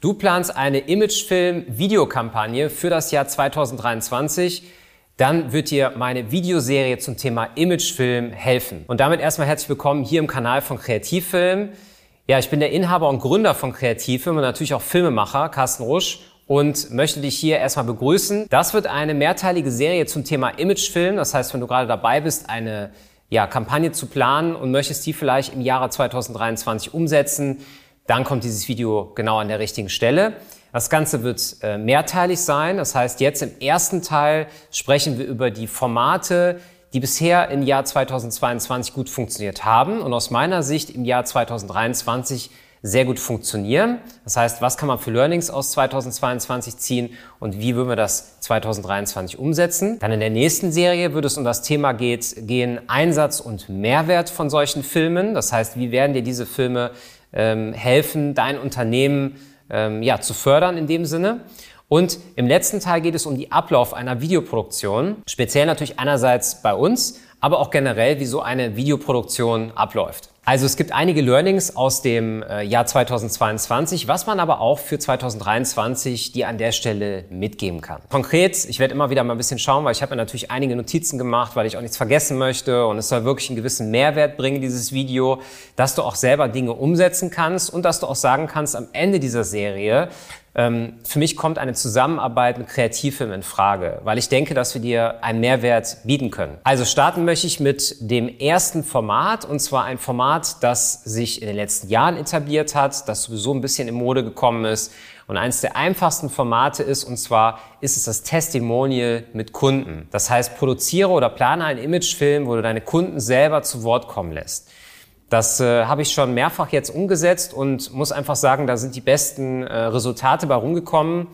Du planst eine Imagefilm-Videokampagne für das Jahr 2023. Dann wird dir meine Videoserie zum Thema Imagefilm helfen. Und damit erstmal herzlich willkommen hier im Kanal von Kreativfilm. Ja, ich bin der Inhaber und Gründer von Kreativfilm und natürlich auch Filmemacher, Carsten Rusch und möchte dich hier erstmal begrüßen. Das wird eine mehrteilige Serie zum Thema Imagefilm. Das heißt, wenn du gerade dabei bist, eine ja, Kampagne zu planen und möchtest die vielleicht im Jahre 2023 umsetzen, dann kommt dieses Video genau an der richtigen Stelle. Das Ganze wird äh, mehrteilig sein. Das heißt, jetzt im ersten Teil sprechen wir über die Formate, die bisher im Jahr 2022 gut funktioniert haben und aus meiner Sicht im Jahr 2023 sehr gut funktionieren. Das heißt, was kann man für Learnings aus 2022 ziehen und wie würden wir das 2023 umsetzen? Dann in der nächsten Serie würde es um das Thema geht, gehen Einsatz und Mehrwert von solchen Filmen. Das heißt, wie werden dir diese Filme ähm, helfen, dein Unternehmen ähm, ja, zu fördern in dem Sinne? Und im letzten Teil geht es um die Ablauf einer Videoproduktion, speziell natürlich einerseits bei uns, aber auch generell, wie so eine Videoproduktion abläuft. Also es gibt einige Learnings aus dem äh, Jahr 2022, was man aber auch für 2023 dir an der Stelle mitgeben kann. Konkret, ich werde immer wieder mal ein bisschen schauen, weil ich habe mir natürlich einige Notizen gemacht, weil ich auch nichts vergessen möchte und es soll wirklich einen gewissen Mehrwert bringen, dieses Video, dass du auch selber Dinge umsetzen kannst und dass du auch sagen kannst am Ende dieser Serie, für mich kommt eine Zusammenarbeit mit Kreativfilmen in Frage, weil ich denke, dass wir dir einen Mehrwert bieten können. Also starten möchte ich mit dem ersten Format und zwar ein Format, das sich in den letzten Jahren etabliert hat, das sowieso ein bisschen in Mode gekommen ist und eines der einfachsten Formate ist, und zwar ist es das Testimonial mit Kunden. Das heißt, produziere oder plane einen Imagefilm, wo du deine Kunden selber zu Wort kommen lässt. Das äh, habe ich schon mehrfach jetzt umgesetzt und muss einfach sagen, da sind die besten äh, Resultate bei rumgekommen,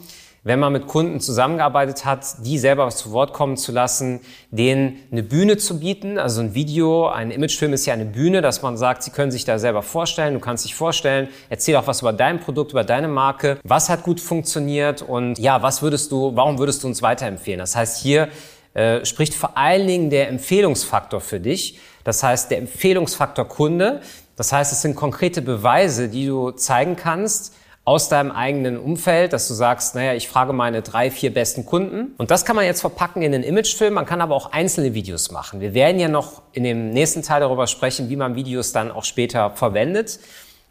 wenn man mit Kunden zusammengearbeitet hat, die selber zu Wort kommen zu lassen, denen eine Bühne zu bieten. Also ein Video, ein Imagefilm ist ja eine Bühne, dass man sagt, sie können sich da selber vorstellen, du kannst dich vorstellen, erzähl auch was über dein Produkt, über deine Marke, was hat gut funktioniert und ja, was würdest du, warum würdest du uns weiterempfehlen? Das heißt, hier äh, spricht vor allen Dingen der Empfehlungsfaktor für dich. Das heißt, der Empfehlungsfaktor Kunde. Das heißt, es sind konkrete Beweise, die du zeigen kannst aus deinem eigenen Umfeld, dass du sagst, naja, ich frage meine drei, vier besten Kunden. Und das kann man jetzt verpacken in den Imagefilm. Man kann aber auch einzelne Videos machen. Wir werden ja noch in dem nächsten Teil darüber sprechen, wie man Videos dann auch später verwendet.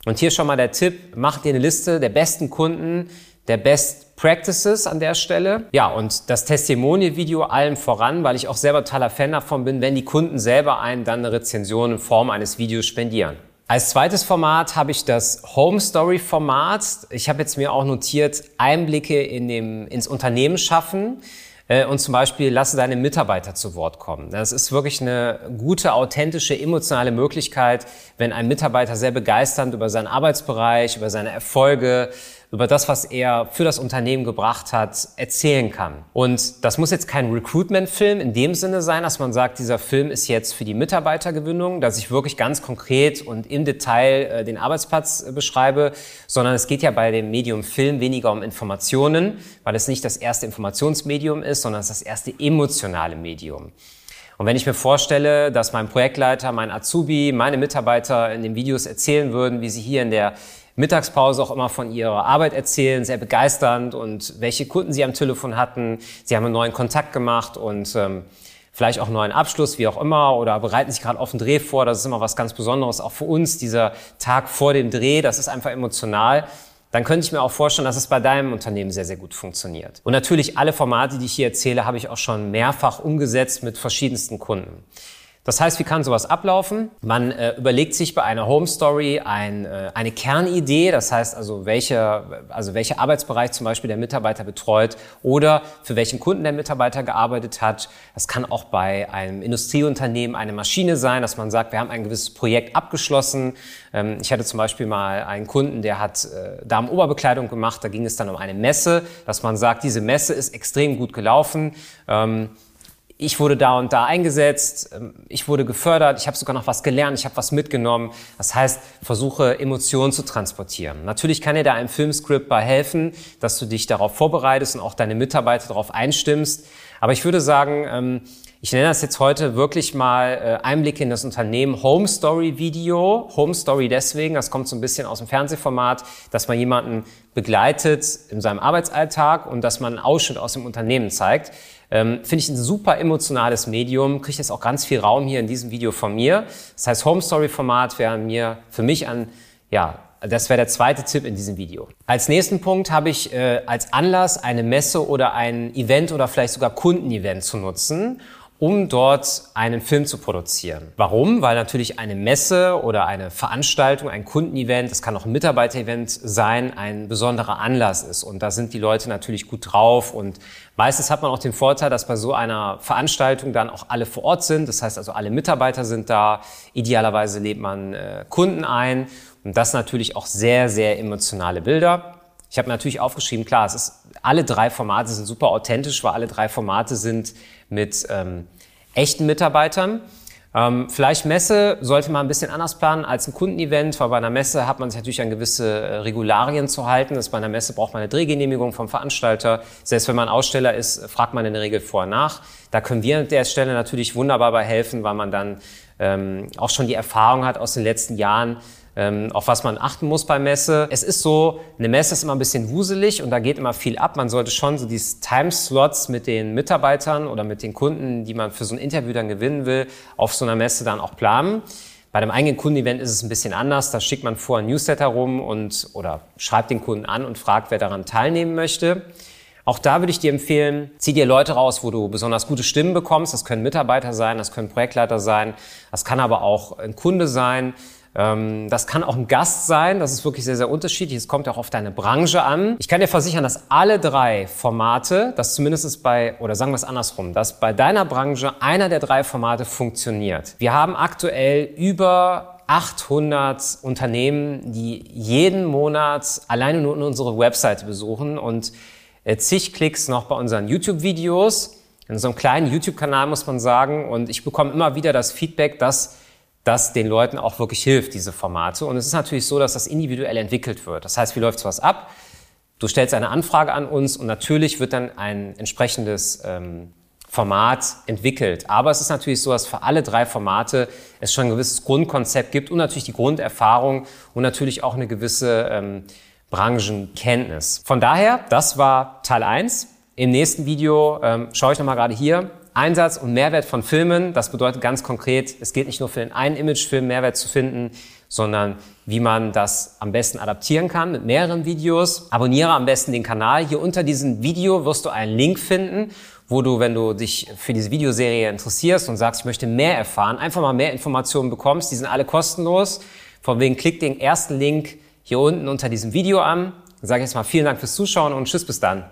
Und hier schon mal der Tipp, mach dir eine Liste der besten Kunden, der Best Practices an der Stelle. Ja, und das Testimonial-Video allen voran, weil ich auch selber totaler Fan davon bin, wenn die Kunden selber einen dann eine Rezension in Form eines Videos spendieren. Als zweites Format habe ich das Home Story Format. Ich habe jetzt mir auch notiert, Einblicke in dem, ins Unternehmen schaffen äh, und zum Beispiel lasse deine Mitarbeiter zu Wort kommen. Das ist wirklich eine gute, authentische, emotionale Möglichkeit, wenn ein Mitarbeiter sehr begeisternd über seinen Arbeitsbereich, über seine Erfolge, über das, was er für das Unternehmen gebracht hat, erzählen kann. Und das muss jetzt kein Recruitment-Film in dem Sinne sein, dass man sagt, dieser Film ist jetzt für die Mitarbeitergewinnung, dass ich wirklich ganz konkret und im Detail äh, den Arbeitsplatz äh, beschreibe, sondern es geht ja bei dem Medium Film weniger um Informationen, weil es nicht das erste Informationsmedium ist, sondern es ist das erste emotionale Medium. Und wenn ich mir vorstelle, dass mein Projektleiter, mein Azubi, meine Mitarbeiter in den Videos erzählen würden, wie sie hier in der Mittagspause auch immer von ihrer Arbeit erzählen, sehr begeisternd und welche Kunden sie am Telefon hatten. Sie haben einen neuen Kontakt gemacht und ähm, vielleicht auch einen neuen Abschluss, wie auch immer, oder bereiten sich gerade auf den Dreh vor. Das ist immer was ganz Besonderes, auch für uns, dieser Tag vor dem Dreh, das ist einfach emotional. Dann könnte ich mir auch vorstellen, dass es bei deinem Unternehmen sehr, sehr gut funktioniert. Und natürlich alle Formate, die ich hier erzähle, habe ich auch schon mehrfach umgesetzt mit verschiedensten Kunden. Das heißt, wie kann sowas ablaufen? Man äh, überlegt sich bei einer Home Story ein, äh, eine Kernidee, das heißt also welche, also welcher Arbeitsbereich zum Beispiel der Mitarbeiter betreut oder für welchen Kunden der Mitarbeiter gearbeitet hat. Das kann auch bei einem Industrieunternehmen eine Maschine sein, dass man sagt, wir haben ein gewisses Projekt abgeschlossen. Ähm, ich hatte zum Beispiel mal einen Kunden, der hat äh, Damen-Oberbekleidung gemacht. Da ging es dann um eine Messe, dass man sagt, diese Messe ist extrem gut gelaufen. Ähm, ich wurde da und da eingesetzt, ähm, ich wurde gefördert, ich habe sogar noch was gelernt, ich habe was mitgenommen. Das heißt, versuche Emotionen zu transportieren. Natürlich kann dir da ein Filmskript bei helfen, dass du dich darauf vorbereitest und auch deine Mitarbeiter darauf einstimmst. Aber ich würde sagen, ähm, Ich nenne das jetzt heute wirklich mal äh, Einblicke in das Unternehmen Home Story Video. Home Story deswegen, das kommt so ein bisschen aus dem Fernsehformat, dass man jemanden begleitet in seinem Arbeitsalltag und dass man einen Ausschnitt aus dem Unternehmen zeigt. Ähm, Finde ich ein super emotionales Medium, kriegt jetzt auch ganz viel Raum hier in diesem Video von mir. Das heißt, Home Story Format wäre mir für mich ein ja, das wäre der zweite Tipp in diesem Video. Als nächsten Punkt habe ich äh, als Anlass eine Messe oder ein Event oder vielleicht sogar Kundenevent zu nutzen um dort einen Film zu produzieren. Warum? Weil natürlich eine Messe oder eine Veranstaltung, ein Kundenevent, das kann auch ein Mitarbeiterevent sein, ein besonderer Anlass ist. Und da sind die Leute natürlich gut drauf. Und meistens hat man auch den Vorteil, dass bei so einer Veranstaltung dann auch alle vor Ort sind. Das heißt also, alle Mitarbeiter sind da. Idealerweise lädt man äh, Kunden ein. Und das natürlich auch sehr, sehr emotionale Bilder. Ich habe natürlich aufgeschrieben, klar, es ist, alle drei Formate sind super authentisch, weil alle drei Formate sind mit ähm, echten Mitarbeitern. Ähm, vielleicht Messe sollte man ein bisschen anders planen als ein Kundenevent, weil bei einer Messe hat man sich natürlich an gewisse äh, Regularien zu halten. Das bei einer Messe braucht man eine Drehgenehmigung vom Veranstalter. Selbst wenn man Aussteller ist, fragt man in der Regel vorher nach. Da können wir an der Stelle natürlich wunderbar bei helfen, weil man dann ähm, auch schon die Erfahrung hat aus den letzten Jahren, ähm, auf was man achten muss bei Messe. Es ist so, eine Messe ist immer ein bisschen wuselig und da geht immer viel ab. Man sollte schon so diese Timeslots mit den Mitarbeitern oder mit den Kunden, die man für so ein Interview dann gewinnen will, auf so einer Messe dann auch planen. Bei einem eigenen Kundenevent ist es ein bisschen anders. Da schickt man vor ein Newsletter rum und oder schreibt den Kunden an und fragt, wer daran teilnehmen möchte. Auch da würde ich dir empfehlen, zieh dir Leute raus, wo du besonders gute Stimmen bekommst. Das können Mitarbeiter sein, das können Projektleiter sein, das kann aber auch ein Kunde sein. Ähm, das kann auch ein Gast sein, das ist wirklich sehr, sehr unterschiedlich. Es kommt auch auf deine Branche an. Ich kann dir versichern, dass alle drei Formate, das zumindest bei, oder sagen wir es andersrum, dass bei deiner Branche einer der drei Formate funktioniert. Wir haben aktuell über 800 Unternehmen, die jeden Monat alleine nur unsere Webseite besuchen und äh, zig Klicks noch bei unseren YouTube-Videos. In einem kleinen YouTube-Kanal muss man sagen. Und ich bekomme immer wieder das Feedback, dass das den Leuten auch wirklich hilft, diese Formate. Und es ist natürlich so, dass das individuell entwickelt wird. Das heißt, wie läuft sowas ab? Du stellst eine Anfrage an uns und natürlich wird dann ein entsprechendes ähm, Format entwickelt. Aber es ist natürlich so, dass für alle drei Formate es schon ein gewisses Grundkonzept gibt und natürlich die Grunderfahrung und natürlich auch eine gewisse ähm, Branchenkenntnis. Von daher, das war Teil 1. Im nächsten Video ähm, schaue ich nochmal gerade hier Einsatz und Mehrwert von Filmen. Das bedeutet ganz konkret, es geht nicht nur für den einen Imagefilm Mehrwert zu finden, sondern wie man das am besten adaptieren kann mit mehreren Videos. Abonniere am besten den Kanal. Hier unter diesem Video wirst du einen Link finden, wo du, wenn du dich für diese Videoserie interessierst und sagst, ich möchte mehr erfahren, einfach mal mehr Informationen bekommst. Die sind alle kostenlos. Von wegen klick den ersten Link hier unten unter diesem Video an. Sage jetzt mal vielen Dank fürs Zuschauen und tschüss bis dann.